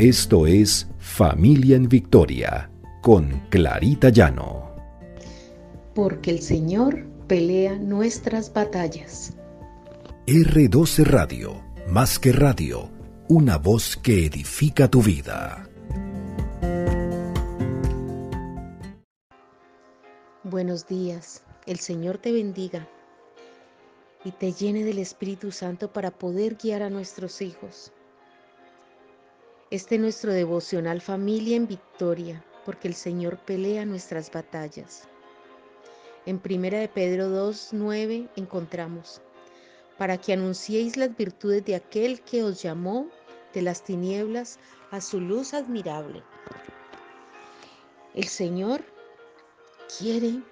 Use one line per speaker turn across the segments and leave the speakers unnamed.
Esto es Familia en Victoria con Clarita Llano.
Porque el Señor pelea nuestras batallas.
R12 Radio, más que radio, una voz que edifica tu vida.
Buenos días, el Señor te bendiga y te llene del Espíritu Santo para poder guiar a nuestros hijos. Este es nuestro devocional Familia en Victoria, porque el Señor pelea nuestras batallas. En 1 de Pedro 2, 9 encontramos, para que anunciéis las virtudes de aquel que os llamó de las tinieblas a su luz admirable. El Señor quiere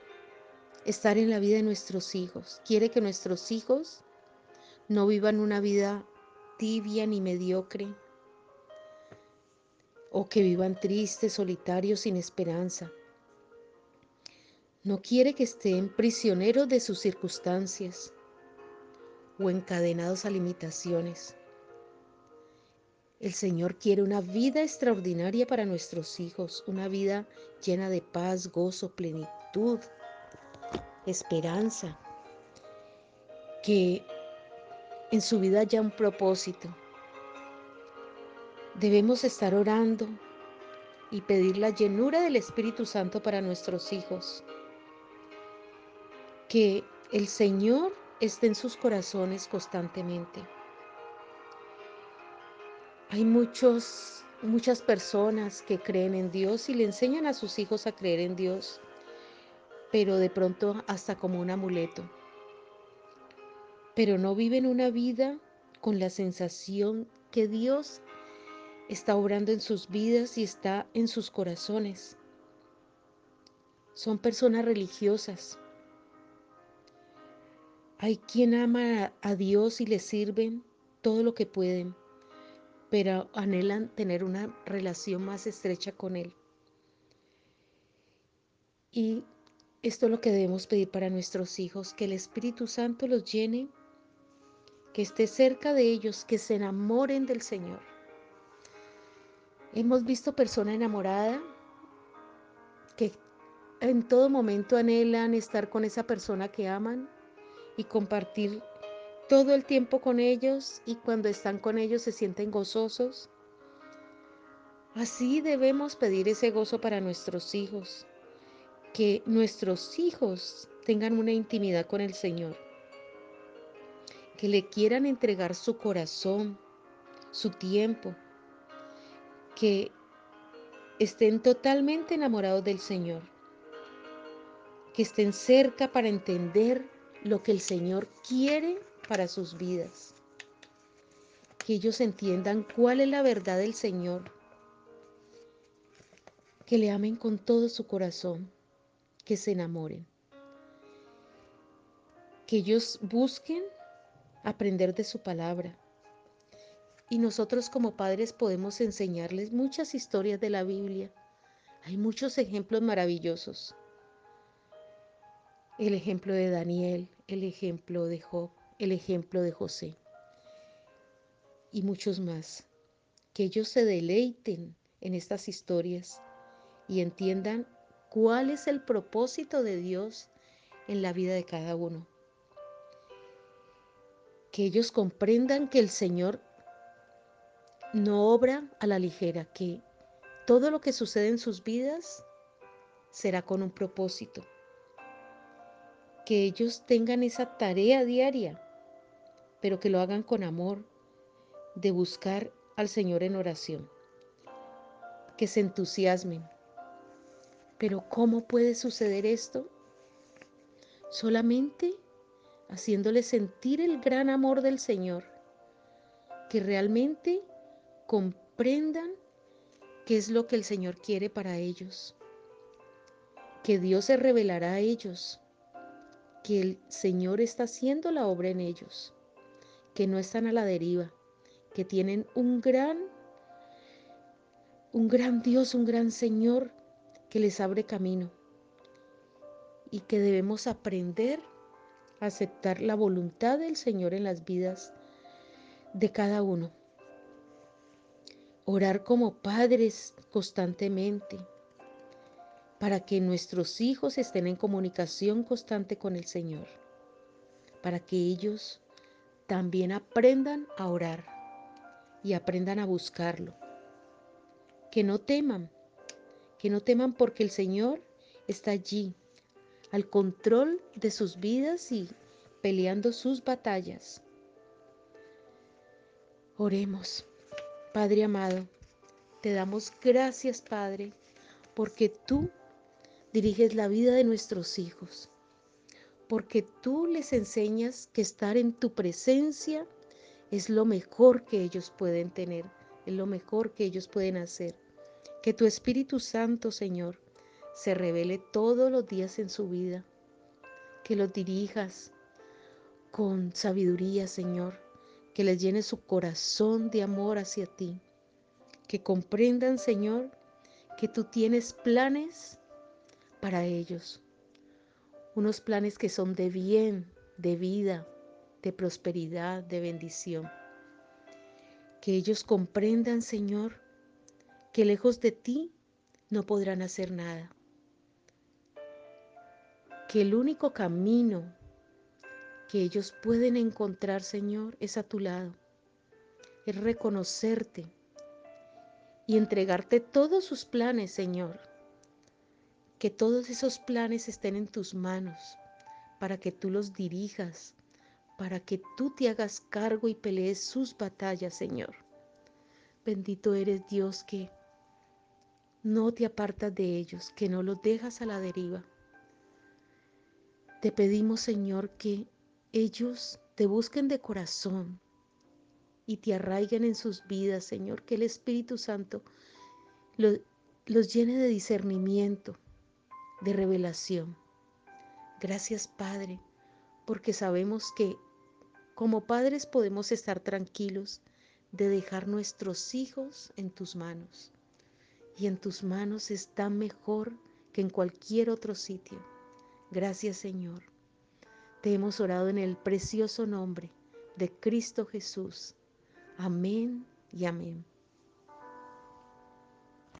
estar en la vida de nuestros hijos, quiere que nuestros hijos no vivan una vida tibia ni mediocre, o que vivan tristes, solitarios, sin esperanza. No quiere que estén prisioneros de sus circunstancias o encadenados a limitaciones. El Señor quiere una vida extraordinaria para nuestros hijos, una vida llena de paz, gozo, plenitud, esperanza, que en su vida haya un propósito. Debemos estar orando y pedir la llenura del Espíritu Santo para nuestros hijos. Que el Señor esté en sus corazones constantemente. Hay muchos, muchas personas que creen en Dios y le enseñan a sus hijos a creer en Dios pero de pronto hasta como un amuleto. Pero no viven una vida con la sensación que Dios está obrando en sus vidas y está en sus corazones. Son personas religiosas. Hay quien ama a Dios y le sirven todo lo que pueden, pero anhelan tener una relación más estrecha con Él. Y esto es lo que debemos pedir para nuestros hijos, que el Espíritu Santo los llene, que esté cerca de ellos, que se enamoren del Señor. Hemos visto personas enamoradas que en todo momento anhelan estar con esa persona que aman y compartir todo el tiempo con ellos y cuando están con ellos se sienten gozosos. Así debemos pedir ese gozo para nuestros hijos, que nuestros hijos tengan una intimidad con el Señor, que le quieran entregar su corazón, su tiempo, que estén totalmente enamorados del Señor, que estén cerca para entender lo que el Señor quiere para sus vidas, que ellos entiendan cuál es la verdad del Señor, que le amen con todo su corazón que se enamoren. Que ellos busquen aprender de su palabra. Y nosotros como padres podemos enseñarles muchas historias de la Biblia. Hay muchos ejemplos maravillosos. El ejemplo de Daniel, el ejemplo de Job, el ejemplo de José y muchos más. Que ellos se deleiten en estas historias y entiendan cuál es el propósito de Dios en la vida de cada uno. Que ellos comprendan que el Señor no obra a la ligera, que todo lo que sucede en sus vidas será con un propósito. Que ellos tengan esa tarea diaria, pero que lo hagan con amor, de buscar al Señor en oración. Que se entusiasmen, pero ¿cómo puede suceder esto? Solamente haciéndole sentir el gran amor del Señor, que realmente comprendan qué es lo que el Señor quiere para ellos, que Dios se revelará a ellos, que el Señor está haciendo la obra en ellos, que no están a la deriva, que tienen un gran, un gran Dios, un gran Señor que les abre camino. Y que debemos aprender a aceptar la voluntad del Señor en las vidas de cada uno. Orar como padres constantemente para que nuestros hijos estén en comunicación constante con el Señor, para que ellos también aprendan a orar y aprendan a buscarlo. Que no teman, que no teman porque el Señor está allí, al control de sus vidas y peleando sus batallas. Oremos, Padre amado, te damos gracias, Padre, porque tú diriges la vida de nuestros hijos, porque tú les enseñas que estar en tu presencia es lo mejor que ellos pueden tener, es lo mejor que ellos pueden hacer. Que tu Espíritu Santo, Señor, se revele todos los días en su vida, que los dirijas con sabiduría, Señor, que les llene su corazón de amor hacia ti, que comprendan, Señor, que tú tienes planes para ellos, unos planes que son de bien, de vida, de prosperidad, de bendición. Que ellos comprendan, Señor, que lejos de ti no podrán hacer nada. Que el único camino que ellos pueden encontrar, Señor, es a tu lado. Es reconocerte y entregarte todos sus planes, Señor. Que todos esos planes estén en tus manos para que tú los dirijas, para que tú te hagas cargo y pelees sus batallas, Señor. Bendito eres Dios que no te apartas de ellos, que no los dejas a la deriva. Te pedimos, Señor, que ellos te busquen de corazón y te arraiguen en sus vidas, Señor, que el Espíritu Santo los llene de discernimiento, de revelación. Gracias, Padre, porque sabemos que como padres podemos estar tranquilos de dejar nuestros hijos en tus manos. Y en tus manos está mejor que en cualquier otro sitio. Gracias Señor. Te hemos orado en el precioso nombre de Cristo Jesús. Amén y amén.